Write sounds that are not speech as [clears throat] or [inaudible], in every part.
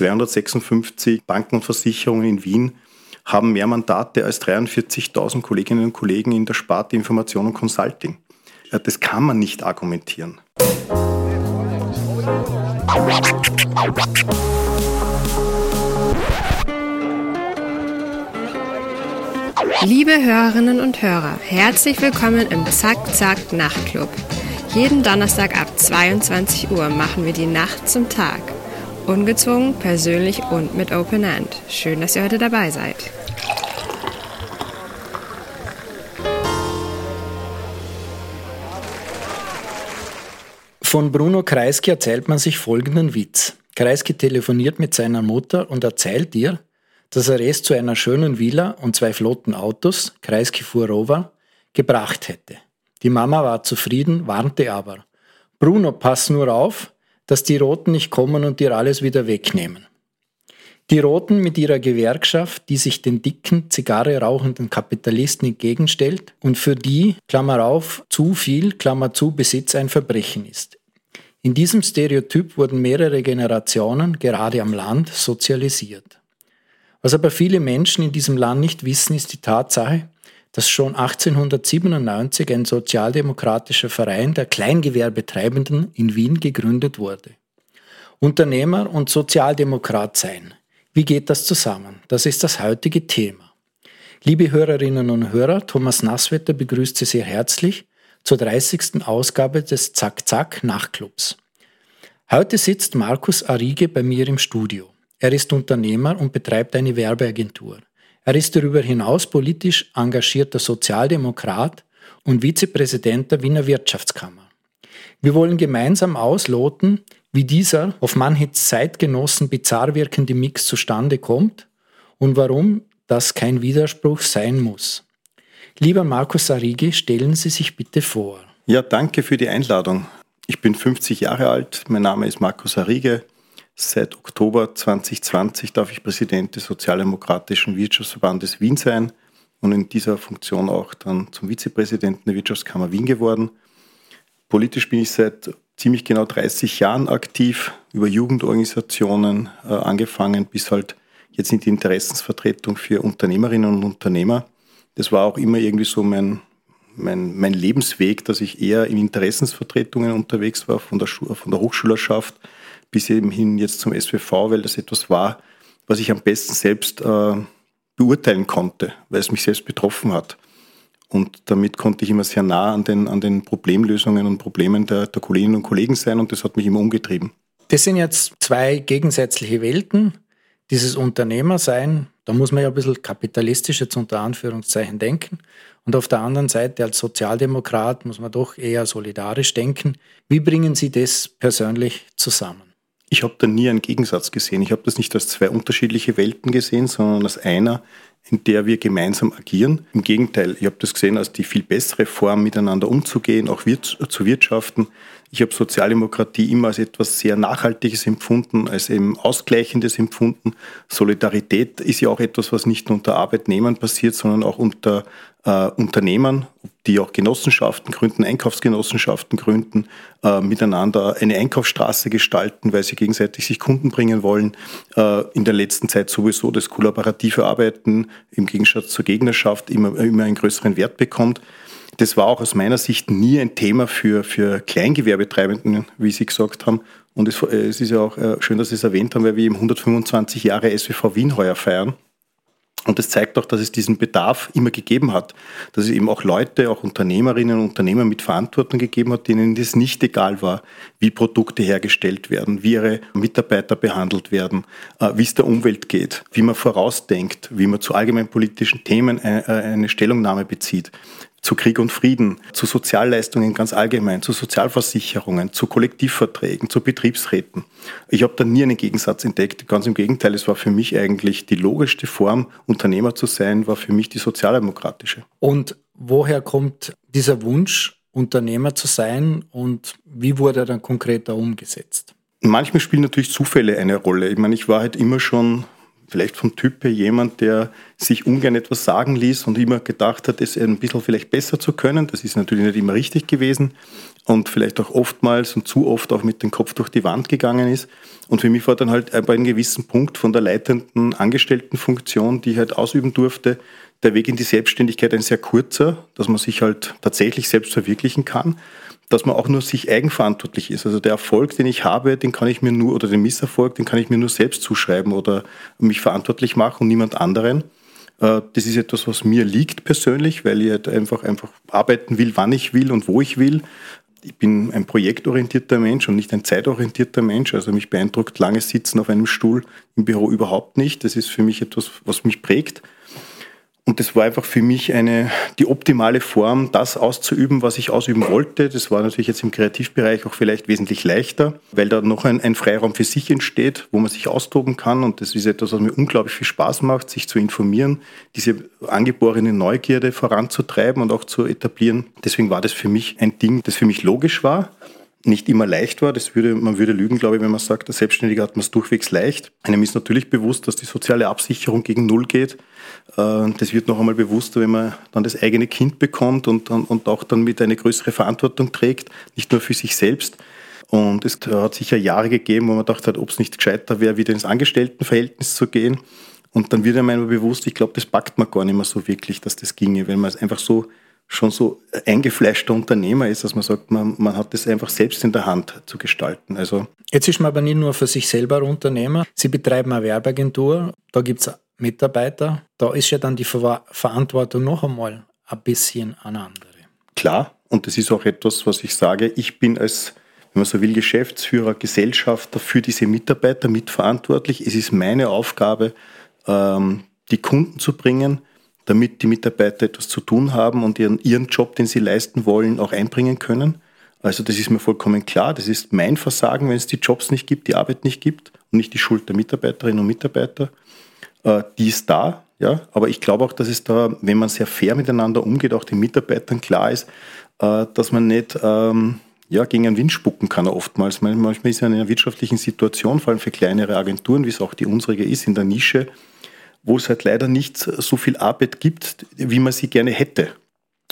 256 Banken und Versicherungen in Wien haben mehr Mandate als 43.000 Kolleginnen und Kollegen in der Sparte Information und Consulting. Das kann man nicht argumentieren. Liebe Hörerinnen und Hörer, herzlich willkommen im Zack Zack Nachtclub. Jeden Donnerstag ab 22 Uhr machen wir die Nacht zum Tag. Ungezwungen, persönlich und mit Open End. Schön, dass ihr heute dabei seid. Von Bruno Kreisky erzählt man sich folgenden Witz. Kreisky telefoniert mit seiner Mutter und erzählt ihr, dass er es zu einer schönen Villa und zwei flotten Autos, Kreisky fuhr Rover, gebracht hätte. Die Mama war zufrieden, warnte aber. Bruno, pass nur auf, dass die Roten nicht kommen und dir alles wieder wegnehmen. Die Roten mit ihrer Gewerkschaft, die sich den dicken, Zigarre rauchenden Kapitalisten entgegenstellt und für die, Klammer auf, zu viel, Klammer zu, Besitz ein Verbrechen ist. In diesem Stereotyp wurden mehrere Generationen, gerade am Land, sozialisiert. Was aber viele Menschen in diesem Land nicht wissen, ist die Tatsache, dass schon 1897 ein sozialdemokratischer Verein der Kleingewerbetreibenden in Wien gegründet wurde. Unternehmer und Sozialdemokrat sein. Wie geht das zusammen? Das ist das heutige Thema. Liebe Hörerinnen und Hörer, Thomas Nasswetter begrüßt Sie sehr herzlich zur 30. Ausgabe des Zack Zack Nachtclubs. Heute sitzt Markus Arige bei mir im Studio. Er ist Unternehmer und betreibt eine Werbeagentur. Er ist darüber hinaus politisch engagierter Sozialdemokrat und Vizepräsident der Wiener Wirtschaftskammer. Wir wollen gemeinsam ausloten, wie dieser auf manches Zeitgenossen bizarr wirkende Mix zustande kommt und warum das kein Widerspruch sein muss. Lieber Markus Arigi, stellen Sie sich bitte vor. Ja, danke für die Einladung. Ich bin 50 Jahre alt, mein Name ist Markus Arige. Seit Oktober 2020 darf ich Präsident des Sozialdemokratischen Wirtschaftsverbandes Wien sein und in dieser Funktion auch dann zum Vizepräsidenten der Wirtschaftskammer Wien geworden. Politisch bin ich seit ziemlich genau 30 Jahren aktiv, über Jugendorganisationen äh, angefangen bis halt jetzt in die Interessensvertretung für Unternehmerinnen und Unternehmer. Das war auch immer irgendwie so mein, mein, mein Lebensweg, dass ich eher in Interessensvertretungen unterwegs war, von der, von der Hochschulerschaft bis eben hin jetzt zum SWV, weil das etwas war, was ich am besten selbst äh, beurteilen konnte, weil es mich selbst betroffen hat. Und damit konnte ich immer sehr nah an den, an den Problemlösungen und Problemen der, der Kolleginnen und Kollegen sein und das hat mich immer umgetrieben. Das sind jetzt zwei gegensätzliche Welten. Dieses Unternehmersein, da muss man ja ein bisschen kapitalistisch jetzt unter Anführungszeichen denken. Und auf der anderen Seite als Sozialdemokrat muss man doch eher solidarisch denken. Wie bringen Sie das persönlich zusammen? Ich habe da nie einen Gegensatz gesehen. Ich habe das nicht als zwei unterschiedliche Welten gesehen, sondern als einer, in der wir gemeinsam agieren. Im Gegenteil, ich habe das gesehen als die viel bessere Form, miteinander umzugehen, auch wir, zu wirtschaften. Ich habe Sozialdemokratie immer als etwas sehr Nachhaltiges empfunden, als eben Ausgleichendes empfunden. Solidarität ist ja auch etwas, was nicht nur unter Arbeitnehmern passiert, sondern auch unter äh, Unternehmern, die auch Genossenschaften gründen, Einkaufsgenossenschaften gründen, äh, miteinander eine Einkaufsstraße gestalten, weil sie gegenseitig sich Kunden bringen wollen. Äh, in der letzten Zeit sowieso das kollaborative Arbeiten im Gegensatz zur Gegnerschaft immer, immer einen größeren Wert bekommt. Das war auch aus meiner Sicht nie ein Thema für, für Kleingewerbetreibenden, wie Sie gesagt haben. Und es, äh, es ist ja auch äh, schön, dass Sie es erwähnt haben, weil wir eben 125 Jahre SWV Wien heuer feiern. Und das zeigt auch, dass es diesen Bedarf immer gegeben hat, dass es eben auch Leute, auch Unternehmerinnen und Unternehmer mit Verantwortung gegeben hat, denen es nicht egal war, wie Produkte hergestellt werden, wie ihre Mitarbeiter behandelt werden, äh, wie es der Umwelt geht, wie man vorausdenkt, wie man zu allgemeinpolitischen Themen äh, eine Stellungnahme bezieht zu Krieg und Frieden, zu Sozialleistungen ganz allgemein, zu Sozialversicherungen, zu Kollektivverträgen, zu Betriebsräten. Ich habe da nie einen Gegensatz entdeckt. Ganz im Gegenteil, es war für mich eigentlich die logischste Form, Unternehmer zu sein, war für mich die sozialdemokratische. Und woher kommt dieser Wunsch, Unternehmer zu sein und wie wurde er dann konkreter umgesetzt? Manchmal spielen natürlich Zufälle eine Rolle. Ich meine, ich war halt immer schon vielleicht vom Typ jemand, der sich ungern etwas sagen ließ und immer gedacht hat, es ein bisschen vielleicht besser zu können. Das ist natürlich nicht immer richtig gewesen und vielleicht auch oftmals und zu oft auch mit dem Kopf durch die Wand gegangen ist. Und für mich war dann halt bei einem gewissen Punkt von der leitenden Angestelltenfunktion, die ich halt ausüben durfte, der Weg in die Selbstständigkeit ein sehr kurzer, dass man sich halt tatsächlich selbst verwirklichen kann dass man auch nur sich eigenverantwortlich ist. Also der Erfolg, den ich habe, den kann ich mir nur, oder den Misserfolg, den kann ich mir nur selbst zuschreiben oder mich verantwortlich machen und niemand anderen. Äh, das ist etwas, was mir liegt persönlich, weil ich halt einfach, einfach arbeiten will, wann ich will und wo ich will. Ich bin ein projektorientierter Mensch und nicht ein zeitorientierter Mensch. Also mich beeindruckt langes Sitzen auf einem Stuhl im Büro überhaupt nicht. Das ist für mich etwas, was mich prägt. Und das war einfach für mich eine, die optimale Form, das auszuüben, was ich ausüben wollte. Das war natürlich jetzt im Kreativbereich auch vielleicht wesentlich leichter, weil da noch ein, ein Freiraum für sich entsteht, wo man sich austoben kann. Und das ist etwas, was mir unglaublich viel Spaß macht, sich zu informieren, diese angeborene Neugierde voranzutreiben und auch zu etablieren. Deswegen war das für mich ein Ding, das für mich logisch war nicht immer leicht war. Das würde, man würde lügen, glaube ich, wenn man sagt, der Selbstständige hat man es durchwegs leicht. Einem ist natürlich bewusst, dass die soziale Absicherung gegen Null geht. Äh, das wird noch einmal bewusster, wenn man dann das eigene Kind bekommt und, und auch dann mit eine größere Verantwortung trägt, nicht nur für sich selbst. Und es hat sicher Jahre gegeben, wo man gedacht hat, ob es nicht gescheiter wäre, wieder ins Angestelltenverhältnis zu gehen. Und dann wird einem einmal bewusst, ich glaube, das packt man gar nicht mehr so wirklich, dass das ginge, wenn man es einfach so schon so eingefleischter Unternehmer ist, dass man sagt, man, man hat das einfach selbst in der Hand zu gestalten. Also Jetzt ist man aber nicht nur für sich selber Unternehmer. Sie betreiben eine Werbeagentur, da gibt es Mitarbeiter. Da ist ja dann die Ver Verantwortung noch einmal ein bisschen eine andere. Klar, und das ist auch etwas, was ich sage, ich bin als wenn man so will, Geschäftsführer, Gesellschafter für diese Mitarbeiter mitverantwortlich. Es ist meine Aufgabe, ähm, die Kunden zu bringen, damit die Mitarbeiter etwas zu tun haben und ihren, ihren Job, den sie leisten wollen, auch einbringen können. Also das ist mir vollkommen klar. Das ist mein Versagen, wenn es die Jobs nicht gibt, die Arbeit nicht gibt und nicht die Schuld der Mitarbeiterinnen und Mitarbeiter. Äh, die ist da, ja. Aber ich glaube auch, dass es da, wenn man sehr fair miteinander umgeht, auch den Mitarbeitern klar ist, äh, dass man nicht ähm, ja, gegen einen Wind spucken kann oftmals. Manchmal ist man in einer wirtschaftlichen Situation, vor allem für kleinere Agenturen, wie es auch die unsere ist, in der Nische, wo es halt leider nicht so viel Arbeit gibt, wie man sie gerne hätte.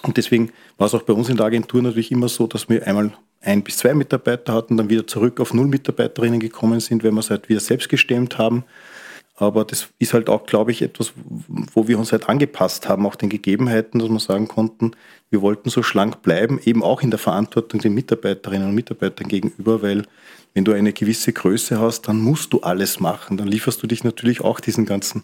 Und deswegen war es auch bei uns in der Agentur natürlich immer so, dass wir einmal ein bis zwei Mitarbeiter hatten, dann wieder zurück auf null Mitarbeiterinnen gekommen sind, wenn wir es halt wieder selbst gestemmt haben. Aber das ist halt auch, glaube ich, etwas, wo wir uns halt angepasst haben, auch den Gegebenheiten, dass wir sagen konnten, wir wollten so schlank bleiben, eben auch in der Verantwortung den Mitarbeiterinnen und Mitarbeitern gegenüber, weil wenn du eine gewisse Größe hast, dann musst du alles machen. Dann lieferst du dich natürlich auch diesen ganzen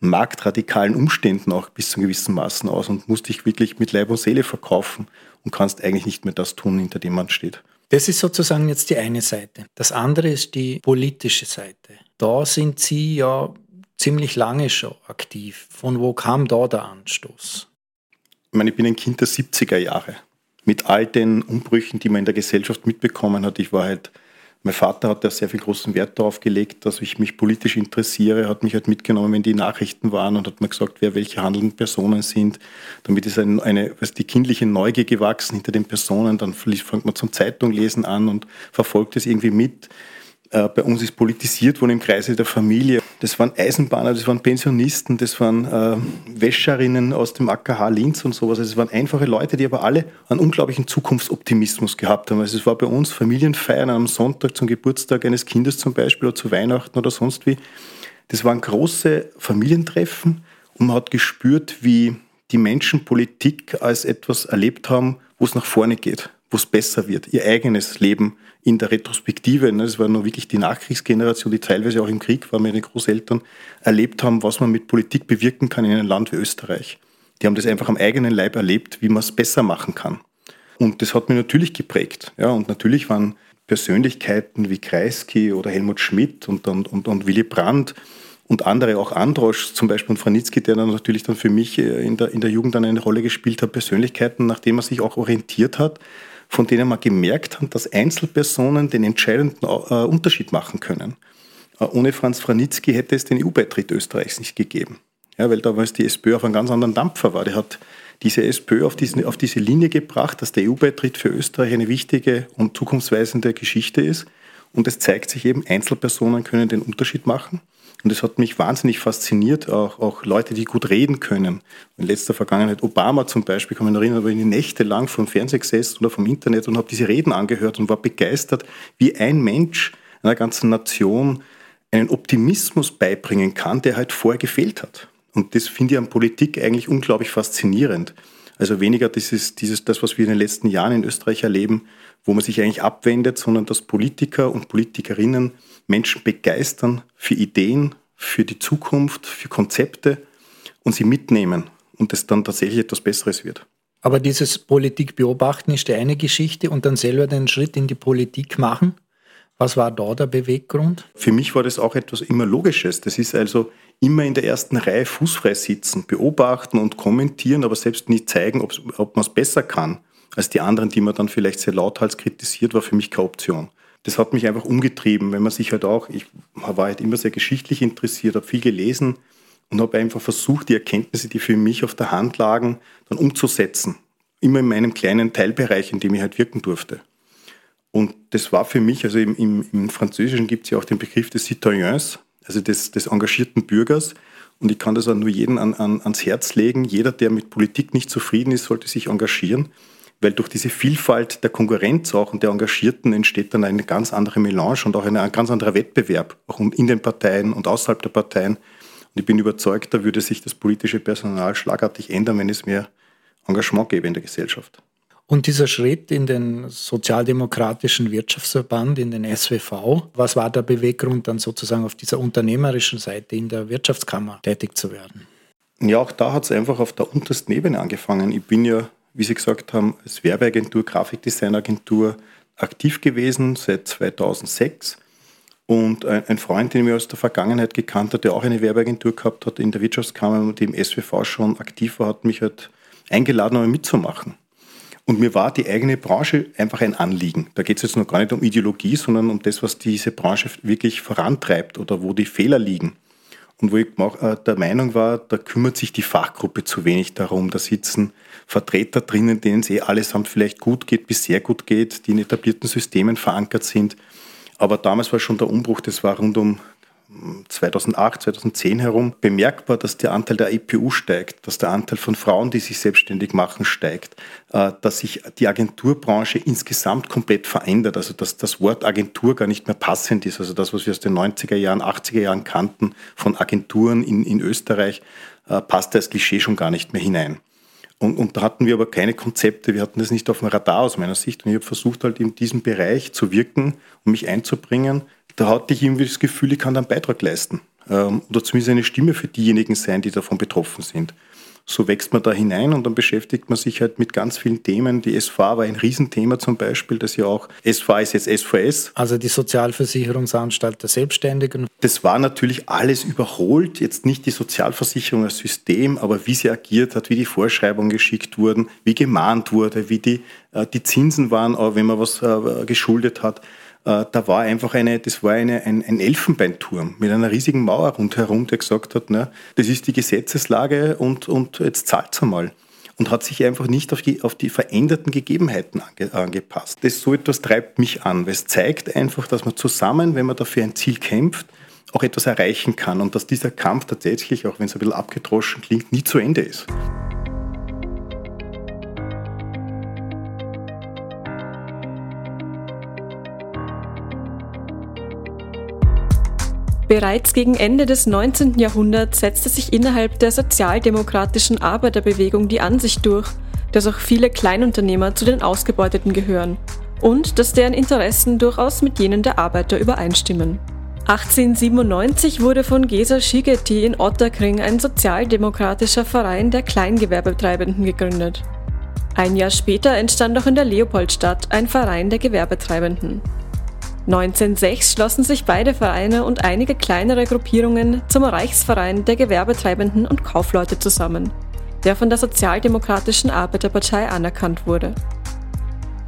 marktradikalen Umständen auch bis zu gewissen Maßen aus und musst dich wirklich mit Leib und Seele verkaufen und kannst eigentlich nicht mehr das tun, hinter dem man steht. Das ist sozusagen jetzt die eine Seite. Das andere ist die politische Seite. Da sind Sie ja ziemlich lange schon aktiv. Von wo kam da der Anstoß? Ich meine, ich bin ein Kind der 70er Jahre. Mit all den Umbrüchen, die man in der Gesellschaft mitbekommen hat. Ich war halt mein Vater hat da sehr viel großen Wert darauf gelegt, dass ich mich politisch interessiere, hat mich halt mitgenommen, wenn die Nachrichten waren und hat mir gesagt, wer welche handelnden Personen sind. Damit ist eine, eine was die kindliche Neugier gewachsen hinter den Personen. Dann fängt man zum Zeitunglesen an und verfolgt es irgendwie mit. Äh, bei uns ist politisiert worden im Kreise der Familie. Das waren Eisenbahner, das waren Pensionisten, das waren äh, Wäscherinnen aus dem AKH Linz und sowas. Also es waren einfache Leute, die aber alle einen unglaublichen Zukunftsoptimismus gehabt haben. Also es war bei uns Familienfeiern am Sonntag zum Geburtstag eines Kindes zum Beispiel oder zu Weihnachten oder sonst wie. Das waren große Familientreffen und man hat gespürt, wie die Menschen Politik als etwas erlebt haben, wo es nach vorne geht, wo es besser wird, ihr eigenes Leben in der Retrospektive, ne, das war nur wirklich die Nachkriegsgeneration, die teilweise auch im Krieg war, meine Großeltern, erlebt haben, was man mit Politik bewirken kann in einem Land wie Österreich. Die haben das einfach am eigenen Leib erlebt, wie man es besser machen kann. Und das hat mich natürlich geprägt. Ja, und natürlich waren Persönlichkeiten wie Kreisky oder Helmut Schmidt und, und, und, und Willy Brandt und andere, auch Androsch zum Beispiel und Franitzky, der dann natürlich dann für mich äh, in der, in der Jugend dann eine Rolle gespielt hat, Persönlichkeiten, nach denen man sich auch orientiert hat, von denen man gemerkt hat, dass Einzelpersonen den entscheidenden äh, Unterschied machen können. Äh, ohne Franz Franitzky hätte es den EU-Beitritt Österreichs nicht gegeben. Ja, weil damals die SPÖ auf einem ganz anderen Dampfer war. Der hat diese SPÖ auf, diesen, auf diese Linie gebracht, dass der EU-Beitritt für Österreich eine wichtige und zukunftsweisende Geschichte ist Und es zeigt sich eben, Einzelpersonen können den Unterschied machen. Und das hat mich wahnsinnig fasziniert, auch, auch Leute, die gut reden können. In letzter Vergangenheit, Obama zum Beispiel, kann man erinnern, war ich nächtelang vom Fernseher gesessen oder vom Internet und habe diese Reden angehört und war begeistert, wie ein Mensch einer ganzen Nation einen Optimismus beibringen kann, der halt vorher gefehlt hat. Und das finde ich an Politik eigentlich unglaublich faszinierend. Also weniger dieses, dieses, das, was wir in den letzten Jahren in Österreich erleben, wo man sich eigentlich abwendet, sondern dass Politiker und Politikerinnen Menschen begeistern für Ideen, für die Zukunft, für Konzepte und sie mitnehmen und es dann tatsächlich etwas Besseres wird. Aber dieses Politik beobachten ist die eine Geschichte und dann selber den Schritt in die Politik machen. Was war da der Beweggrund? Für mich war das auch etwas immer Logisches. Das ist also immer in der ersten Reihe fußfrei sitzen, beobachten und kommentieren, aber selbst nicht zeigen, ob man es besser kann als die anderen, die man dann vielleicht sehr lauthals kritisiert, war für mich keine Option. Das hat mich einfach umgetrieben, wenn man sich halt auch, ich war halt immer sehr geschichtlich interessiert, habe viel gelesen und habe einfach versucht, die Erkenntnisse, die für mich auf der Hand lagen, dann umzusetzen. Immer in meinem kleinen Teilbereich, in dem ich halt wirken durfte. Und das war für mich, also im, im, im Französischen gibt es ja auch den Begriff des Citoyens, also des, des engagierten Bürgers. Und ich kann das auch nur jedem an, an, ans Herz legen. Jeder, der mit Politik nicht zufrieden ist, sollte sich engagieren weil durch diese Vielfalt der Konkurrenz auch und der Engagierten entsteht dann eine ganz andere Melange und auch ein, ganz anderer Wettbewerb, auch in den Parteien und außerhalb der Parteien. Und ich bin überzeugt, da würde sich das politische Personal schlagartig ändern, wenn es mehr Engagement gäbe in der Gesellschaft. Und dieser Schritt in den Sozialdemokratischen Wirtschaftsverband, in den SWV, was war der Beweggrund, dann sozusagen auf dieser unternehmerischen Seite in der Wirtschaftskammer tätig zu werden? Ja, auch da hat es einfach auf der untersten Ebene angefangen. Ich bin ja wie Sie gesagt haben, als Werbeagentur, Grafikdesignagentur aktiv gewesen seit 2006. Und ein Freund, den ich aus der Vergangenheit gekannt hat, der auch eine Werbeagentur gehabt hat in der Wirtschaftskammer und im SWV schon aktiv war, hat mich halt eingeladen, um mitzumachen. Und mir war die eigene Branche einfach ein Anliegen. Da geht es jetzt noch gar nicht um Ideologie, sondern um das, was diese Branche wirklich vorantreibt oder wo die Fehler liegen. Und wo ich äh, der Meinung war, da kümmert sich die Fachgruppe zu wenig darum. Da sitzen Vertreter drinnen, denen es eh allesamt vielleicht gut geht, bis sehr gut geht, die in etablierten Systemen verankert sind. Aber damals war schon der Umbruch, das war rund um 2008, 2010 herum bemerkbar, dass der Anteil der IPU steigt, dass der Anteil von Frauen, die sich selbstständig machen, steigt, äh, dass sich die Agenturbranche insgesamt komplett verändert, also dass das Wort Agentur gar nicht mehr passend ist, also das, was wir aus den 90er Jahren, 80er Jahren kannten von Agenturen in, in Österreich, äh, passt als Klischee schon gar nicht mehr hinein. Und, und, da hatten wir aber keine Konzepte, wir hatten das nicht auf dem Radar aus meiner Sicht. Und ich habe versucht, halt in diesem Bereich zu wirken und mich einzubringen da hatte ich irgendwie das Gefühl, ich kann da einen Beitrag leisten. Ähm, oder zumindest eine Stimme für diejenigen sein, die davon betroffen sind. So wächst man da hinein und dann beschäftigt man sich halt mit ganz vielen Themen. Die SVA war ein Riesenthema zum Beispiel, das ja auch, SVA ist jetzt SVS. Also die Sozialversicherungsanstalt der Selbstständigen. Das war natürlich alles überholt, jetzt nicht die Sozialversicherung als System, aber wie sie agiert hat, wie die Vorschreibungen geschickt wurden, wie gemahnt wurde, wie die, äh, die Zinsen waren, wenn man was äh, geschuldet hat. Äh, da war einfach eine, das war eine, ein, ein Elfenbeinturm mit einer riesigen Mauer rundherum, der gesagt hat, na, das ist die Gesetzeslage und, und jetzt zahlt's einmal. Und hat sich einfach nicht auf die, auf die veränderten Gegebenheiten ange, angepasst. Das so etwas treibt mich an, weil es zeigt einfach, dass man zusammen, wenn man dafür ein Ziel kämpft, auch etwas erreichen kann und dass dieser Kampf tatsächlich, auch wenn es ein bisschen abgedroschen klingt, nie zu Ende ist. Bereits gegen Ende des 19. Jahrhunderts setzte sich innerhalb der sozialdemokratischen Arbeiterbewegung die Ansicht durch, dass auch viele Kleinunternehmer zu den Ausgebeuteten gehören und dass deren Interessen durchaus mit jenen der Arbeiter übereinstimmen. 1897 wurde von Gesa Schigeti in Otterkring ein sozialdemokratischer Verein der Kleingewerbetreibenden gegründet. Ein Jahr später entstand auch in der Leopoldstadt ein Verein der Gewerbetreibenden. 1906 schlossen sich beide Vereine und einige kleinere Gruppierungen zum Reichsverein der Gewerbetreibenden und Kaufleute zusammen, der von der Sozialdemokratischen Arbeiterpartei anerkannt wurde.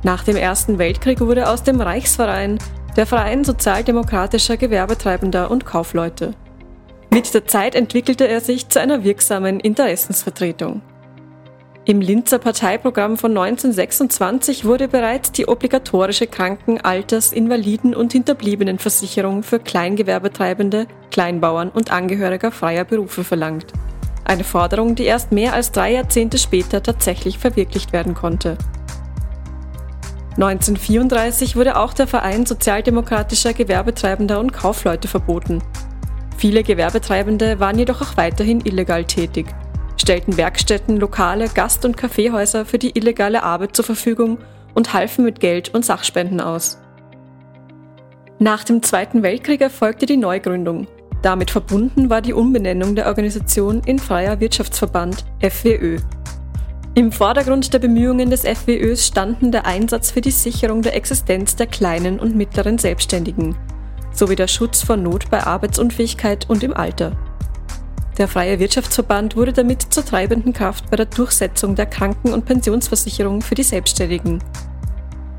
Nach dem Ersten Weltkrieg wurde aus dem Reichsverein der Verein sozialdemokratischer Gewerbetreibender und Kaufleute. Mit der Zeit entwickelte er sich zu einer wirksamen Interessensvertretung. Im Linzer Parteiprogramm von 1926 wurde bereits die obligatorische Kranken-, Alters-, Invaliden- und Hinterbliebenenversicherung für Kleingewerbetreibende, Kleinbauern und Angehöriger freier Berufe verlangt. Eine Forderung, die erst mehr als drei Jahrzehnte später tatsächlich verwirklicht werden konnte. 1934 wurde auch der Verein sozialdemokratischer Gewerbetreibender und Kaufleute verboten. Viele Gewerbetreibende waren jedoch auch weiterhin illegal tätig stellten Werkstätten, Lokale, Gast- und Kaffeehäuser für die illegale Arbeit zur Verfügung und halfen mit Geld und Sachspenden aus. Nach dem Zweiten Weltkrieg erfolgte die Neugründung. Damit verbunden war die Umbenennung der Organisation in Freier Wirtschaftsverband FWÖ. Im Vordergrund der Bemühungen des FWÖs standen der Einsatz für die Sicherung der Existenz der kleinen und mittleren Selbstständigen sowie der Schutz vor Not bei Arbeitsunfähigkeit und im Alter. Der Freie Wirtschaftsverband wurde damit zur treibenden Kraft bei der Durchsetzung der Kranken- und Pensionsversicherung für die Selbstständigen.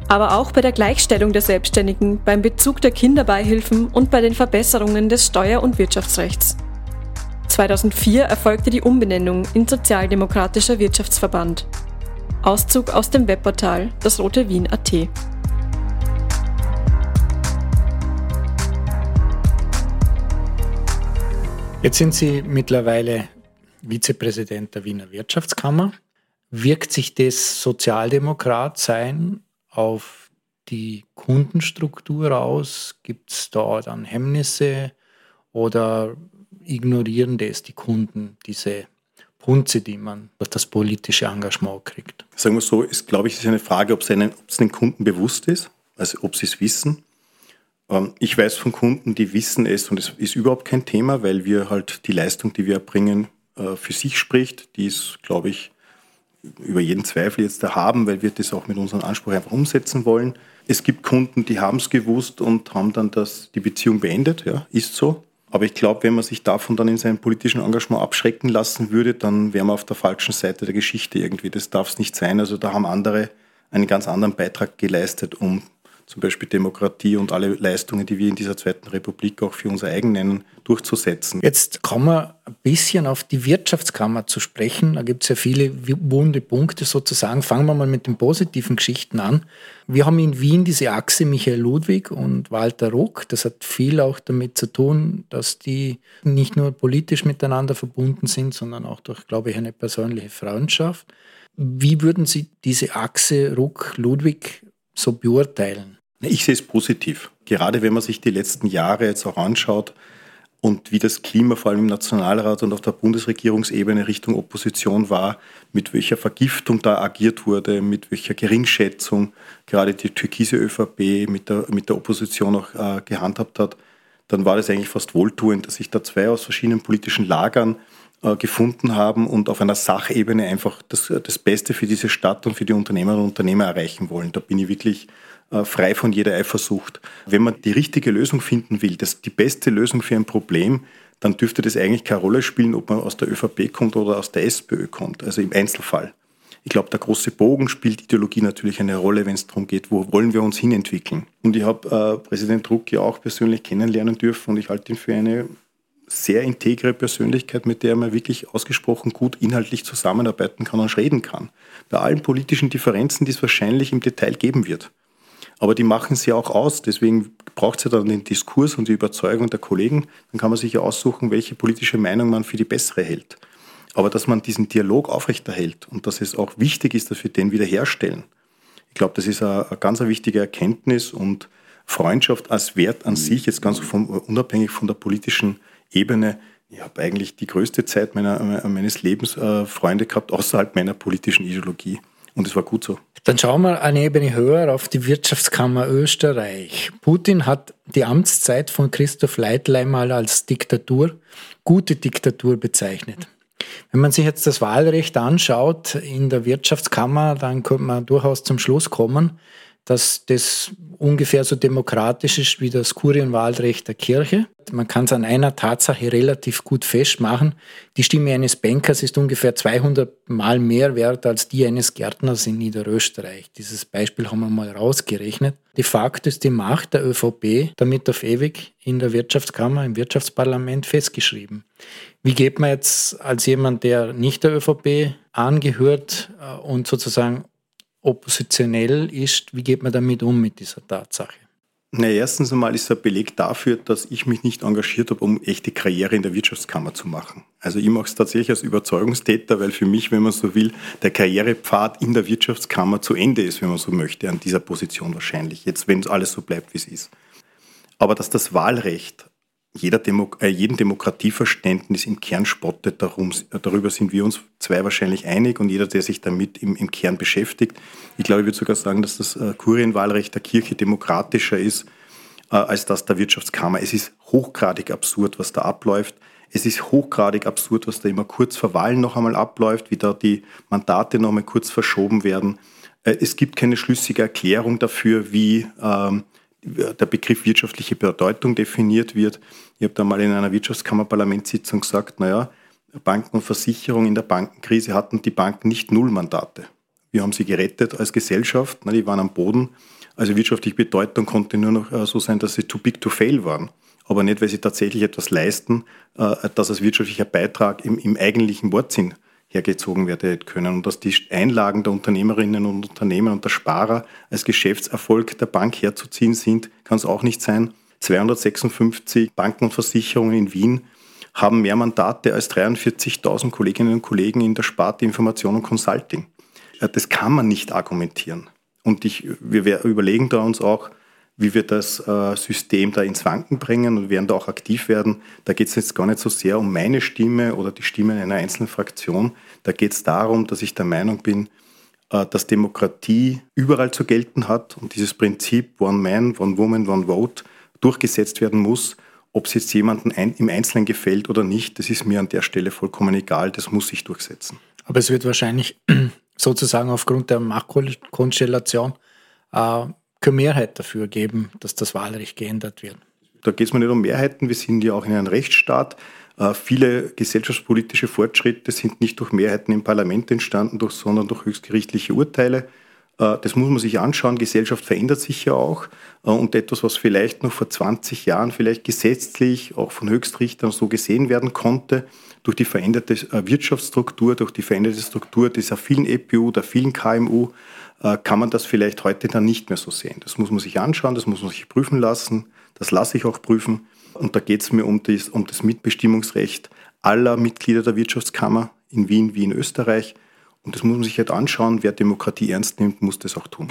Aber auch bei der Gleichstellung der Selbstständigen, beim Bezug der Kinderbeihilfen und bei den Verbesserungen des Steuer- und Wirtschaftsrechts. 2004 erfolgte die Umbenennung in Sozialdemokratischer Wirtschaftsverband. Auszug aus dem Webportal das Rote Wien.at. Jetzt sind Sie mittlerweile Vizepräsident der Wiener Wirtschaftskammer. Wirkt sich das Sozialdemokrat-Sein auf die Kundenstruktur aus? Gibt es da dann Hemmnisse oder ignorieren das die Kunden, diese Punze, die man durch das politische Engagement kriegt? Sagen wir so, ist, glaube ich, ist eine Frage, ob es, den Kunden bewusst ist, also ob sie es wissen ich weiß von Kunden, die wissen es und es ist überhaupt kein Thema, weil wir halt die Leistung, die wir erbringen, äh, für sich spricht. Die ist, glaube ich, über jeden Zweifel jetzt da haben, weil wir das auch mit unserem Anspruch einfach umsetzen wollen. Es gibt Kunden, die haben es gewusst und haben dann das, die Beziehung beendet, ja, ist so. Aber ich glaube, wenn man sich davon dann in seinem politischen Engagement abschrecken lassen würde, dann wären wir auf der falschen Seite der Geschichte irgendwie. Das darf es nicht sein. Also da haben andere einen ganz anderen Beitrag geleistet, um zum Beispiel Demokratie und alle Leistungen, die wir in dieser Zweiten Republik auch für unser eigen nennen, durchzusetzen. Jetzt kommen wir ein bisschen auf die Wirtschaftskammer zu sprechen. Da gibt es ja viele wunde Punkte sozusagen. Fangen wir mal mit den positiven Geschichten an. Wir haben in Wien diese Achse Michael Ludwig und Walter Ruck. Das hat viel auch damit zu tun, dass die nicht nur politisch miteinander verbunden sind, sondern auch durch, glaube ich, eine persönliche Freundschaft. Wie würden Sie diese Achse Ruck-Ludwig so beurteilen? Ich sehe es positiv. Gerade wenn man sich die letzten Jahre jetzt auch anschaut und wie das Klima vor allem im Nationalrat und auf der Bundesregierungsebene Richtung Opposition war, mit welcher Vergiftung da agiert wurde, mit welcher Geringschätzung gerade die türkise ÖVP mit der, mit der Opposition auch äh, gehandhabt hat, dann war das eigentlich fast wohltuend, dass sich da zwei aus verschiedenen politischen Lagern gefunden haben und auf einer Sachebene einfach das, das Beste für diese Stadt und für die Unternehmerinnen und Unternehmer erreichen wollen. Da bin ich wirklich äh, frei von jeder Eifersucht. Wenn man die richtige Lösung finden will, das die beste Lösung für ein Problem, dann dürfte das eigentlich keine Rolle spielen, ob man aus der ÖVP kommt oder aus der SPÖ kommt, also im Einzelfall. Ich glaube, der große Bogen spielt Ideologie natürlich eine Rolle, wenn es darum geht, wo wollen wir uns hinentwickeln. Und ich habe äh, Präsident Druck ja auch persönlich kennenlernen dürfen und ich halte ihn für eine sehr integre Persönlichkeit, mit der man wirklich ausgesprochen gut inhaltlich zusammenarbeiten kann und reden kann. Bei allen politischen Differenzen, die es wahrscheinlich im Detail geben wird. Aber die machen ja auch aus. Deswegen braucht es ja dann den Diskurs und die Überzeugung der Kollegen. Dann kann man sich ja aussuchen, welche politische Meinung man für die bessere hält. Aber dass man diesen Dialog aufrechterhält und dass es auch wichtig ist, dass wir den wiederherstellen. Ich glaube, das ist eine, ganz wichtige Erkenntnis und Freundschaft als Wert an sich, jetzt ganz vom, unabhängig von der politischen Ebene. Ich habe eigentlich die größte Zeit meiner, meines Lebens äh, Freunde gehabt außerhalb meiner politischen Ideologie. Und es war gut so. Dann schauen wir eine Ebene höher auf die Wirtschaftskammer Österreich. Putin hat die Amtszeit von Christoph Leitl mal als Diktatur, gute Diktatur bezeichnet. Wenn man sich jetzt das Wahlrecht anschaut in der Wirtschaftskammer, dann könnte man durchaus zum Schluss kommen, dass das ungefähr so demokratisch ist wie das Kurienwahlrecht der Kirche. Man kann es an einer Tatsache relativ gut festmachen. Die Stimme eines Bankers ist ungefähr 200 Mal mehr wert als die eines Gärtners in Niederösterreich. Dieses Beispiel haben wir mal rausgerechnet. De facto ist die Macht der ÖVP damit auf ewig in der Wirtschaftskammer, im Wirtschaftsparlament festgeschrieben. Wie geht man jetzt als jemand, der nicht der ÖVP angehört äh, und sozusagen oppositionell ist, wie geht man damit um mit dieser Tatsache? Na, erstens einmal ist ein Beleg dafür, dass ich mich nicht engagiert habe, um echte Karriere in der Wirtschaftskammer zu machen. Also ich mache es tatsächlich als Überzeugungstäter, weil für mich, wenn man so will, der Karrierepfad in der Wirtschaftskammer zu Ende ist, wenn man so möchte, an dieser Position wahrscheinlich. Jetzt, wenn es alles so bleibt, wie es ist. Aber dass das Wahlrecht jeder Demo äh, jedem Demokratieverständnis im Kern spottet, darum, darüber sind wir uns zwei wahrscheinlich einig und jeder, der sich damit im, im Kern beschäftigt. Ich glaube, ich würde sogar sagen, dass das äh, Kurienwahlrecht der Kirche demokratischer ist äh, als das der Wirtschaftskammer. Es ist hochgradig absurd, was da abläuft. Es ist hochgradig absurd, was da immer kurz vor Wahlen noch einmal abläuft, wie da die Mandate noch einmal kurz verschoben werden. Äh, es gibt keine schlüssige Erklärung dafür, wie ähm, der Begriff wirtschaftliche Bedeutung definiert wird. Ich habe da mal in einer Wirtschaftskammerparlamentssitzung gesagt, naja, Banken und Versicherungen in der Bankenkrise hatten die Banken nicht null Mandate. Wir haben sie gerettet als Gesellschaft, die waren am Boden. Also wirtschaftliche Bedeutung konnte nur noch äh, so sein, dass sie too big to fail waren. Aber nicht, weil sie tatsächlich etwas leisten, äh, das als wirtschaftlicher Beitrag im, im eigentlichen Wortsinn hergezogen werden können und dass die Einlagen der Unternehmerinnen und Unternehmer und der Sparer als Geschäftserfolg der Bank herzuziehen sind, kann es auch nicht sein. 256 Banken und Versicherungen in Wien haben mehr Mandate als 43.000 Kolleginnen und Kollegen in der Sparte Information und Consulting. Das kann man nicht argumentieren. Und ich, wir überlegen da uns auch, wie wir das äh, System da ins Wanken bringen und werden da auch aktiv werden. Da geht es jetzt gar nicht so sehr um meine Stimme oder die Stimme einer einzelnen Fraktion. Da geht es darum, dass ich der Meinung bin, äh, dass Demokratie überall zu gelten hat und dieses Prinzip One Man, One Woman, One Vote durchgesetzt werden muss. Ob es jetzt jemandem im Einzelnen gefällt oder nicht, das ist mir an der Stelle vollkommen egal. Das muss sich durchsetzen. Aber es wird wahrscheinlich [clears throat] sozusagen aufgrund der Machtkonstellation äh, keine Mehrheit dafür geben, dass das Wahlrecht geändert wird. Da geht es mir nicht um Mehrheiten. Wir sind ja auch in einem Rechtsstaat. Äh, viele gesellschaftspolitische Fortschritte sind nicht durch Mehrheiten im Parlament entstanden, sondern durch höchstgerichtliche Urteile. Äh, das muss man sich anschauen. Gesellschaft verändert sich ja auch. Äh, und etwas, was vielleicht noch vor 20 Jahren vielleicht gesetzlich auch von Höchstrichtern so gesehen werden konnte, durch die veränderte Wirtschaftsstruktur, durch die veränderte Struktur dieser vielen EPU, der vielen KMU, äh, kann man das vielleicht heute dann nicht mehr so sehen. Das muss man sich anschauen, das muss man sich prüfen lassen, das lasse ich auch prüfen. Und da geht es mir um das, um das Mitbestimmungsrecht aller Mitglieder der Wirtschaftskammer in Wien wie in Österreich. Und das muss man sich halt anschauen. Wer Demokratie ernst nimmt, muss das auch tun.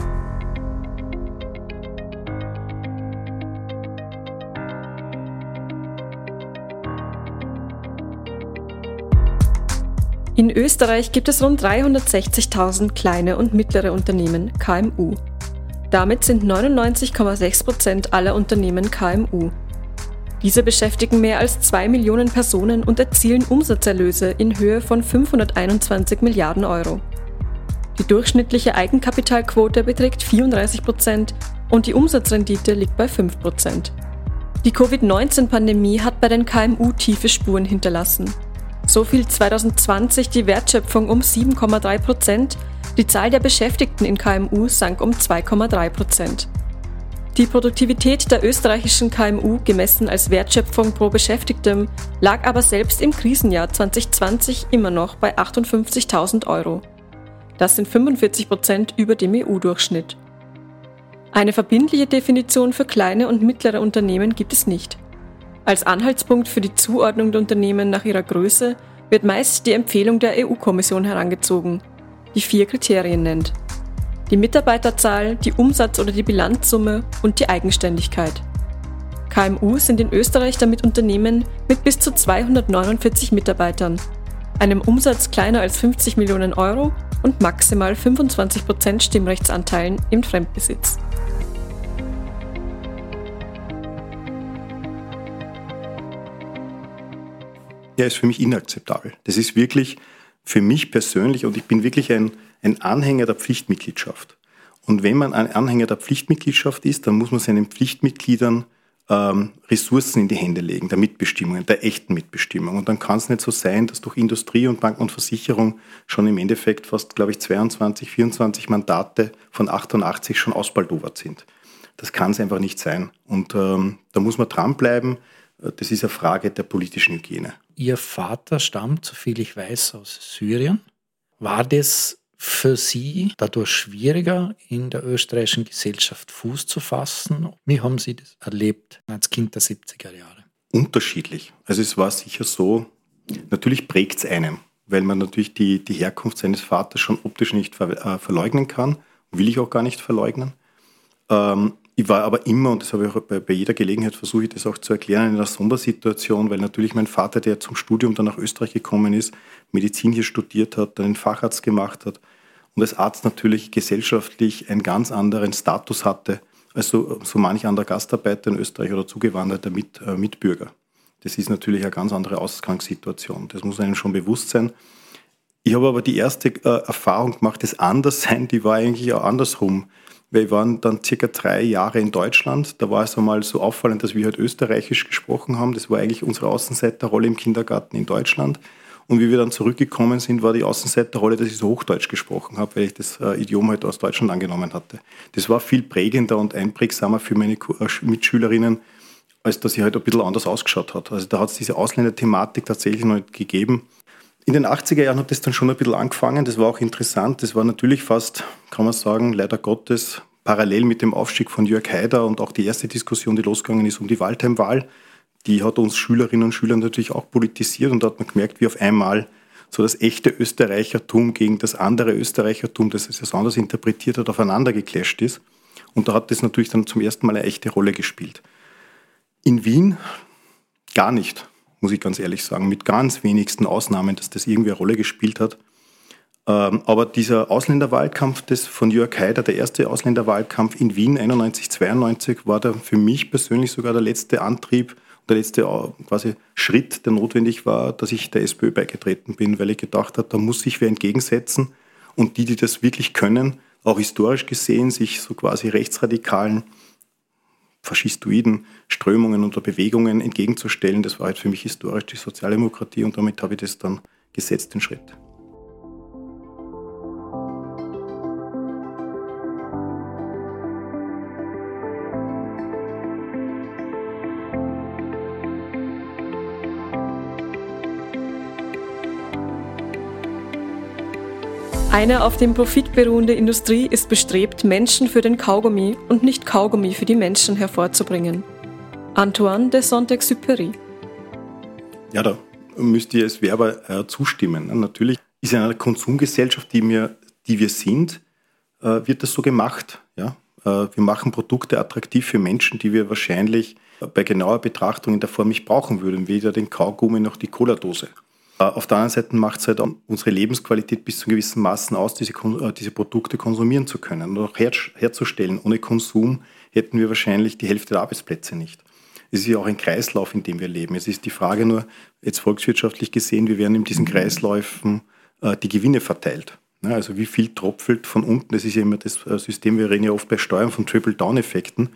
In Österreich gibt es rund 360.000 kleine und mittlere Unternehmen KMU. Damit sind 99,6 Prozent aller Unternehmen KMU. Diese beschäftigen mehr als 2 Millionen Personen und erzielen Umsatzerlöse in Höhe von 521 Milliarden Euro. Die durchschnittliche Eigenkapitalquote beträgt 34 Prozent und die Umsatzrendite liegt bei 5 Prozent. Die Covid-19-Pandemie hat bei den KMU tiefe Spuren hinterlassen. So fiel 2020 die Wertschöpfung um 7,3 Prozent, die Zahl der Beschäftigten in KMU sank um 2,3 Prozent. Die Produktivität der österreichischen KMU gemessen als Wertschöpfung pro Beschäftigtem lag aber selbst im Krisenjahr 2020 immer noch bei 58.000 Euro. Das sind 45 Prozent über dem EU-Durchschnitt. Eine verbindliche Definition für kleine und mittlere Unternehmen gibt es nicht. Als Anhaltspunkt für die Zuordnung der Unternehmen nach ihrer Größe wird meist die Empfehlung der EU-Kommission herangezogen, die vier Kriterien nennt. Die Mitarbeiterzahl, die Umsatz- oder die Bilanzsumme und die Eigenständigkeit. KMU sind in Österreich damit Unternehmen mit bis zu 249 Mitarbeitern, einem Umsatz kleiner als 50 Millionen Euro und maximal 25 Prozent Stimmrechtsanteilen im Fremdbesitz. Ja, ist für mich inakzeptabel. Das ist wirklich für mich persönlich und ich bin wirklich ein, ein Anhänger der Pflichtmitgliedschaft. Und wenn man ein Anhänger der Pflichtmitgliedschaft ist, dann muss man seinen Pflichtmitgliedern ähm, Ressourcen in die Hände legen, der Mitbestimmung, der echten Mitbestimmung. Und dann kann es nicht so sein, dass durch Industrie und Banken und Versicherung schon im Endeffekt fast, glaube ich, 22, 24 Mandate von 88 schon ausbaldowert sind. Das kann es einfach nicht sein. Und ähm, da muss man dranbleiben. Das ist eine Frage der politischen Hygiene. Ihr Vater stammt, soviel ich weiß, aus Syrien. War das für Sie dadurch schwieriger, in der österreichischen Gesellschaft Fuß zu fassen? Wie haben Sie das erlebt als Kind der 70er Jahre? Unterschiedlich. Also es war sicher so, natürlich prägt es einen, weil man natürlich die, die Herkunft seines Vaters schon optisch nicht ver, äh, verleugnen kann, will ich auch gar nicht verleugnen. Ähm, ich war aber immer, und das habe ich auch bei, bei jeder Gelegenheit versuche ich das auch zu erklären, in einer Sondersituation, weil natürlich mein Vater, der zum Studium dann nach Österreich gekommen ist, Medizin hier studiert hat, dann einen Facharzt gemacht hat und als Arzt natürlich gesellschaftlich einen ganz anderen Status hatte als so, so manch anderer Gastarbeiter in Österreich oder zugewanderter Mit, äh, Mitbürger. Das ist natürlich eine ganz andere Ausgangssituation. Das muss einem schon bewusst sein. Ich habe aber die erste äh, Erfahrung gemacht, das Anderssein, die war eigentlich auch andersrum. Wir waren dann circa drei Jahre in Deutschland. Da war es einmal so auffallend, dass wir halt Österreichisch gesprochen haben. Das war eigentlich unsere Außenseiterrolle im Kindergarten in Deutschland. Und wie wir dann zurückgekommen sind, war die Außenseiterrolle, dass ich so Hochdeutsch gesprochen habe, weil ich das äh, Idiom halt aus Deutschland angenommen hatte. Das war viel prägender und einprägsamer für meine äh, Mitschülerinnen, als dass sie halt ein bisschen anders ausgeschaut hat. Also da hat es diese Ausländerthematik tatsächlich noch nicht gegeben. In den 80er Jahren hat das dann schon ein bisschen angefangen. Das war auch interessant. Das war natürlich fast, kann man sagen, leider Gottes, parallel mit dem Aufstieg von Jörg Haider und auch die erste Diskussion, die losgegangen ist um die Waldheimwahl. Die hat uns Schülerinnen und Schüler natürlich auch politisiert und da hat man gemerkt, wie auf einmal so das echte Österreichertum gegen das andere Österreichertum, das es anders interpretiert hat, aufeinander geclasht ist. Und da hat das natürlich dann zum ersten Mal eine echte Rolle gespielt. In Wien gar nicht muss ich ganz ehrlich sagen, mit ganz wenigsten Ausnahmen, dass das irgendwie eine Rolle gespielt hat. Ähm, aber dieser Ausländerwahlkampf des von Jörg Haider, der erste Ausländerwahlkampf in Wien 91, 92, war da für mich persönlich sogar der letzte Antrieb, der letzte äh, quasi Schritt, der notwendig war, dass ich der SPÖ beigetreten bin, weil ich gedacht habe, da muss sich wer entgegensetzen und die, die das wirklich können, auch historisch gesehen, sich so quasi rechtsradikalen faschistoiden Strömungen oder Bewegungen entgegenzustellen. Das war halt für mich historisch die Sozialdemokratie und damit habe ich das dann gesetzt, den Schritt. Eine auf dem Profit beruhende Industrie ist bestrebt, Menschen für den Kaugummi und nicht Kaugummi für die Menschen hervorzubringen. Antoine de Saint-Exupéry. Ja, da müsste ich als Werber äh, zustimmen. Natürlich ist in einer Konsumgesellschaft, die wir, die wir sind, äh, wird das so gemacht. Ja? Äh, wir machen Produkte attraktiv für Menschen, die wir wahrscheinlich bei genauer Betrachtung in der Form nicht brauchen würden, weder den Kaugummi noch die Cola-Dose. Äh, auf der anderen Seite macht es halt auch unsere Lebensqualität bis zu gewissen Maßen aus, diese, äh, diese Produkte konsumieren zu können und auch her, herzustellen. Ohne Konsum hätten wir wahrscheinlich die Hälfte der Arbeitsplätze nicht. Es ist ja auch ein Kreislauf, in dem wir leben. Es ist die Frage nur, jetzt volkswirtschaftlich gesehen, wie werden in diesen Kreisläufen äh, die Gewinne verteilt. Ja, also wie viel tropfelt von unten, das ist ja immer das äh, System, wir reden ja oft bei Steuern von Triple-Down-Effekten.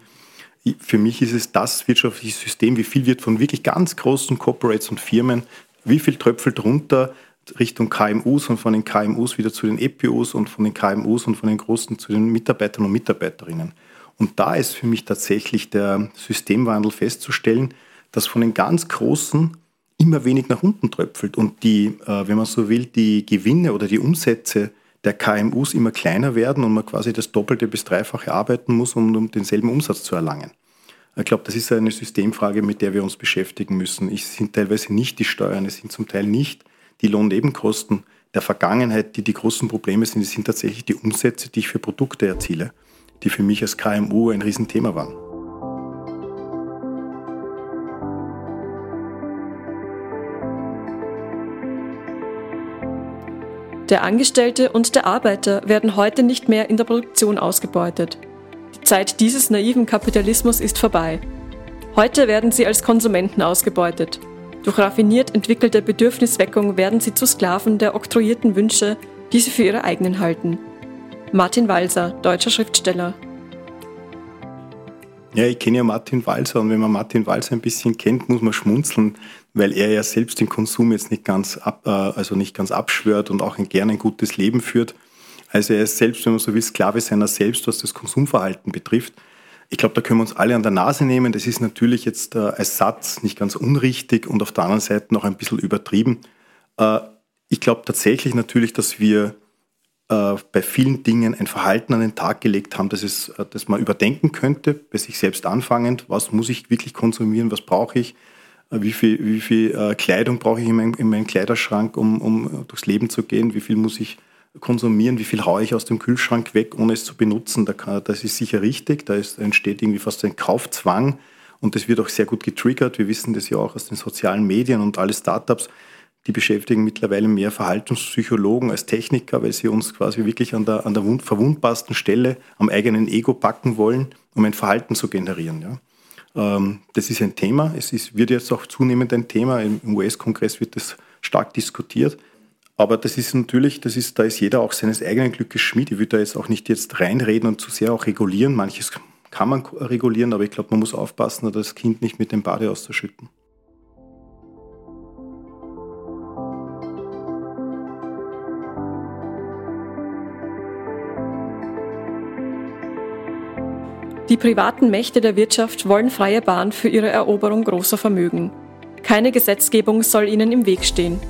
Für mich ist es das wirtschaftliche System, wie viel wird von wirklich ganz großen Corporates und Firmen wie viel tröpfelt runter Richtung KMUs und von den KMUs wieder zu den EPUs und von den KMUs und von den Großen zu den Mitarbeitern und Mitarbeiterinnen. Und da ist für mich tatsächlich der Systemwandel festzustellen, dass von den ganz Großen immer wenig nach unten tröpfelt und die, äh, wenn man so will, die Gewinne oder die Umsätze der KMUs immer kleiner werden und man quasi das Doppelte bis Dreifache arbeiten muss, um, um denselben Umsatz zu erlangen. Ich glaube, das ist eine Systemfrage, mit der wir uns beschäftigen müssen. Es sind teilweise nicht die Steuern, es sind zum Teil nicht die Lohnnebenkosten der Vergangenheit, die die großen Probleme sind. Es sind tatsächlich die Umsätze, die ich für Produkte erziele, die für mich als KMU ein Riesenthema waren. Der Angestellte und der Arbeiter werden heute nicht mehr in der Produktion ausgebeutet. Zeit dieses naiven Kapitalismus ist vorbei. Heute werden sie als Konsumenten ausgebeutet. Durch raffiniert entwickelte Bedürfnisweckung werden sie zu Sklaven der oktroyierten Wünsche, die sie für ihre eigenen halten. Martin Walser, deutscher Schriftsteller. Ja, ich kenne ja Martin Walser und wenn man Martin Walser ein bisschen kennt, muss man schmunzeln, weil er ja selbst den Konsum jetzt nicht ganz ab, äh, also nicht ganz abschwört und auch gerne ein gutes Leben führt. Also er ist selbst, wenn man so will, Sklave seiner selbst, was das Konsumverhalten betrifft. Ich glaube, da können wir uns alle an der Nase nehmen. Das ist natürlich jetzt äh, als Satz nicht ganz unrichtig und auf der anderen Seite noch ein bisschen übertrieben. Äh, ich glaube tatsächlich natürlich, dass wir äh, bei vielen Dingen ein Verhalten an den Tag gelegt haben, dass, es, äh, dass man überdenken könnte, bei sich selbst anfangend, was muss ich wirklich konsumieren, was brauche ich, äh, wie viel, wie viel äh, Kleidung brauche ich in, mein, in meinem Kleiderschrank, um, um durchs Leben zu gehen, wie viel muss ich konsumieren, wie viel haue ich aus dem Kühlschrank weg, ohne es zu benutzen. Da das ist sicher richtig, da entsteht irgendwie fast ein Kaufzwang und das wird auch sehr gut getriggert. Wir wissen das ja auch aus den sozialen Medien und alle Startups die beschäftigen mittlerweile mehr Verhaltenspsychologen als Techniker, weil sie uns quasi wirklich an der, an der verwundbarsten Stelle am eigenen Ego packen wollen, um ein Verhalten zu generieren. Ja. Ähm, das ist ein Thema. Es ist, wird jetzt auch zunehmend ein Thema. Im US-Kongress wird das stark diskutiert. Aber das ist natürlich, das ist, da ist jeder auch seines eigenen Glückes Schmied. Ich will da jetzt auch nicht jetzt reinreden und zu sehr auch regulieren. Manches kann man regulieren, aber ich glaube, man muss aufpassen, das Kind nicht mit dem Bade auszuschütten. Die privaten Mächte der Wirtschaft wollen freie Bahn für ihre Eroberung großer Vermögen. Keine Gesetzgebung soll ihnen im Weg stehen.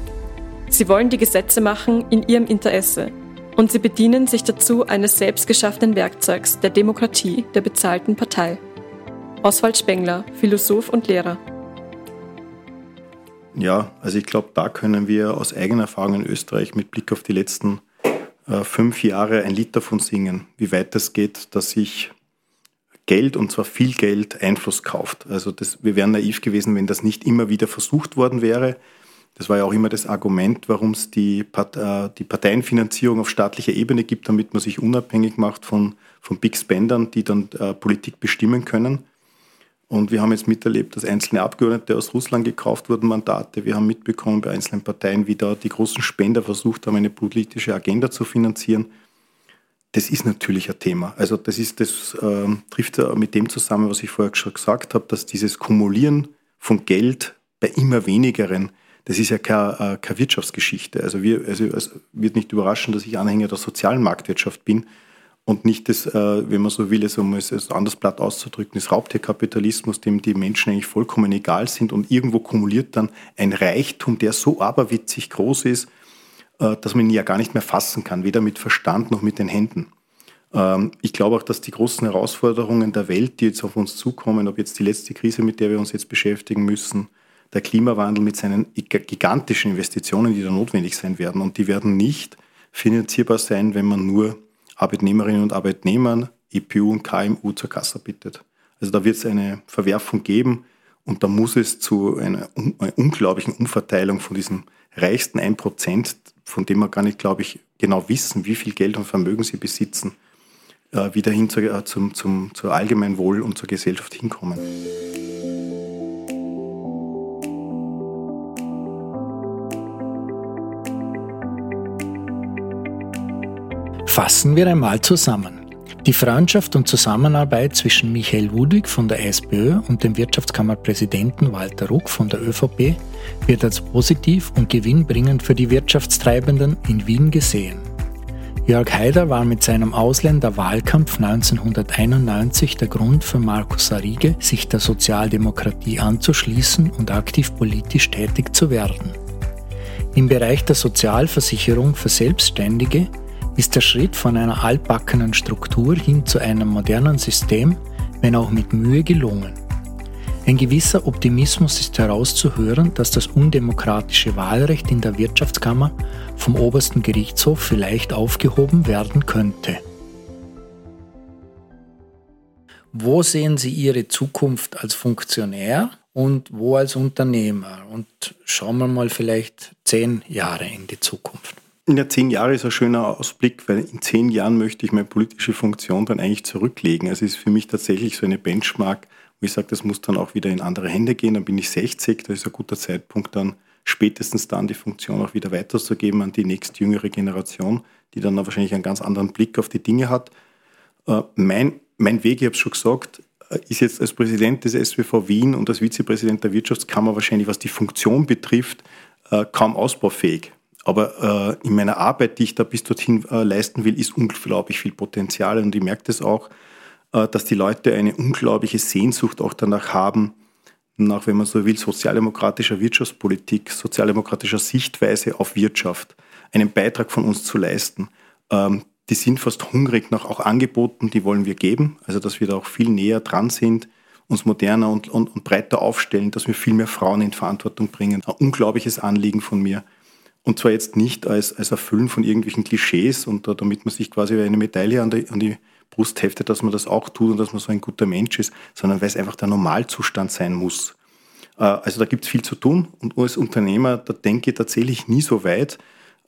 Sie wollen die Gesetze machen in ihrem Interesse. Und sie bedienen sich dazu eines selbstgeschaffenen Werkzeugs der Demokratie der bezahlten Partei. Oswald Spengler, Philosoph und Lehrer. Ja, also ich glaube, da können wir aus eigener Erfahrung in Österreich mit Blick auf die letzten äh, fünf Jahre ein Lied davon singen, wie weit es geht, dass sich Geld und zwar viel Geld Einfluss kauft. Also das, wir wären naiv gewesen, wenn das nicht immer wieder versucht worden wäre. Das war ja auch immer das Argument, warum es die, Part, äh, die Parteienfinanzierung auf staatlicher Ebene gibt, damit man sich unabhängig macht von, von Big Spendern, die dann äh, Politik bestimmen können. Und wir haben jetzt miterlebt, dass einzelne Abgeordnete aus Russland gekauft wurden, Mandate. Wir haben mitbekommen bei einzelnen Parteien, wie da die großen Spender versucht haben, eine politische Agenda zu finanzieren das ist natürlich ein Thema. Also das ist, das äh, trifft mit dem zusammen, was ich vorher schon gesagt habe, dass dieses Kumulieren von Geld bei immer wenigeren, das ist ja keine, äh, keine Wirtschaftsgeschichte. Also, wir, also es wird nicht überraschen, dass ich Anhänger der sozialen Marktwirtschaft bin und nicht das, äh, wenn man so will, also um es anders platt auszudrücken, das Raubtierkapitalismus, dem die Menschen eigentlich vollkommen egal sind und irgendwo kumuliert dann ein Reichtum, der so aberwitzig groß ist, äh, dass man ihn ja gar nicht mehr fassen kann, weder mit Verstand noch mit den Händen. Ähm, ich glaube auch, dass die großen Herausforderungen der Welt, die jetzt auf uns zukommen, ob jetzt die letzte Krise, mit der wir uns jetzt beschäftigen müssen, der Klimawandel mit seinen gigantischen Investitionen, die da notwendig sein werden. Und die werden nicht finanzierbar sein, wenn man nur Arbeitnehmerinnen und Arbeitnehmern, EPU und KMU zur Kasse bittet. Also da wird es eine Verwerfung geben und da muss es zu einer, einer unglaublichen Umverteilung von diesem reichsten 1% von dem wir gar nicht, glaube ich, genau wissen, wie viel Geld und Vermögen sie besitzen, äh, wieder hin zu, äh, zum, zum, zur Allgemeinwohl und zur Gesellschaft hinkommen. Fassen wir einmal zusammen. Die Freundschaft und Zusammenarbeit zwischen Michael Ludwig von der SPÖ und dem Wirtschaftskammerpräsidenten Walter Ruck von der ÖVP wird als positiv und gewinnbringend für die Wirtschaftstreibenden in Wien gesehen. Jörg Haider war mit seinem Ausländerwahlkampf 1991 der Grund für Markus Arrige, sich der Sozialdemokratie anzuschließen und aktiv politisch tätig zu werden. Im Bereich der Sozialversicherung für Selbstständige ist der Schritt von einer altbackenen Struktur hin zu einem modernen System, wenn auch mit Mühe gelungen. Ein gewisser Optimismus ist herauszuhören, dass das undemokratische Wahlrecht in der Wirtschaftskammer vom obersten Gerichtshof vielleicht aufgehoben werden könnte. Wo sehen Sie Ihre Zukunft als Funktionär und wo als Unternehmer? Und schauen wir mal vielleicht zehn Jahre in die Zukunft. Ja, zehn Jahre ist ein schöner Ausblick, weil in zehn Jahren möchte ich meine politische Funktion dann eigentlich zurücklegen. Also es ist für mich tatsächlich so eine Benchmark, wo ich sage, das muss dann auch wieder in andere Hände gehen. Dann bin ich 60, das ist ein guter Zeitpunkt, dann spätestens dann die Funktion auch wieder weiterzugeben an die nächstjüngere Generation, die dann wahrscheinlich einen ganz anderen Blick auf die Dinge hat. Äh, mein, mein Weg, ich habe es schon gesagt, äh, ist jetzt als Präsident des SWV Wien und als Vizepräsident der Wirtschaftskammer wahrscheinlich, was die Funktion betrifft, äh, kaum ausbaufähig. Aber äh, in meiner Arbeit, die ich da bis dorthin äh, leisten will, ist unglaublich viel Potenzial. Und ich merke das auch, äh, dass die Leute eine unglaubliche Sehnsucht auch danach haben, nach, wenn man so will, sozialdemokratischer Wirtschaftspolitik, sozialdemokratischer Sichtweise auf Wirtschaft einen Beitrag von uns zu leisten. Ähm, die sind fast hungrig nach auch Angeboten, die wollen wir geben, also dass wir da auch viel näher dran sind, uns moderner und, und, und breiter aufstellen, dass wir viel mehr Frauen in Verantwortung bringen. Ein unglaubliches Anliegen von mir. Und zwar jetzt nicht als, als Erfüllen von irgendwelchen Klischees und da, damit man sich quasi eine Medaille an die, an die Brust heftet, dass man das auch tut und dass man so ein guter Mensch ist, sondern weil es einfach der Normalzustand sein muss. Äh, also da gibt es viel zu tun und als Unternehmer, da denke ich tatsächlich nie so weit,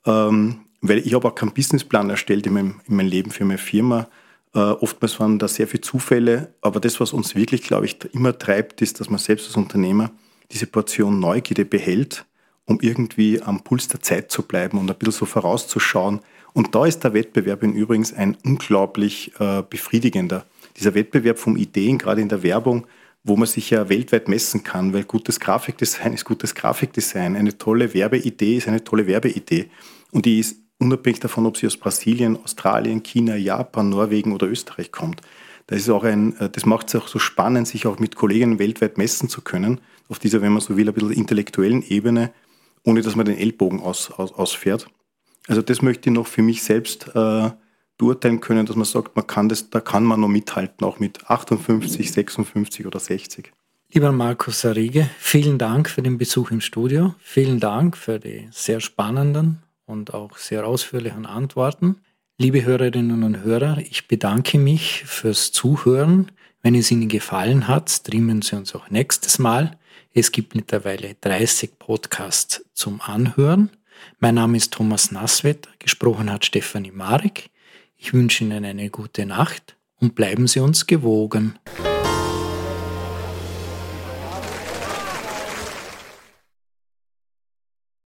ähm, weil ich habe auch keinen Businessplan erstellt in meinem, in meinem Leben für meine Firma. Äh, oftmals waren da sehr viele Zufälle, aber das, was uns wirklich, glaube ich, immer treibt, ist, dass man selbst als Unternehmer diese Portion Neugierde behält, um irgendwie am Puls der Zeit zu bleiben und ein bisschen so vorauszuschauen. Und da ist der Wettbewerb übrigens ein unglaublich äh, befriedigender. Dieser Wettbewerb von Ideen, gerade in der Werbung, wo man sich ja weltweit messen kann, weil gutes Grafikdesign ist gutes Grafikdesign. Eine tolle Werbeidee ist eine tolle Werbeidee. Und die ist unabhängig davon, ob sie aus Brasilien, Australien, China, Japan, Norwegen oder Österreich kommt. Das, ist auch ein, äh, das macht es auch so spannend, sich auch mit Kollegen weltweit messen zu können, auf dieser, wenn man so will, ein bisschen intellektuellen Ebene, ohne dass man den Ellbogen aus, aus, ausfährt. Also das möchte ich noch für mich selbst äh, beurteilen können, dass man sagt, man kann das, da kann man noch mithalten, auch mit 58, 56 oder 60. Lieber Markus Arrige, vielen Dank für den Besuch im Studio. Vielen Dank für die sehr spannenden und auch sehr ausführlichen Antworten. Liebe Hörerinnen und Hörer, ich bedanke mich fürs Zuhören. Wenn es Ihnen gefallen hat, streamen Sie uns auch nächstes Mal. Es gibt mittlerweile 30 Podcasts zum Anhören. Mein Name ist Thomas Nasswetter, gesprochen hat Stefanie Marek. Ich wünsche Ihnen eine gute Nacht und bleiben Sie uns gewogen.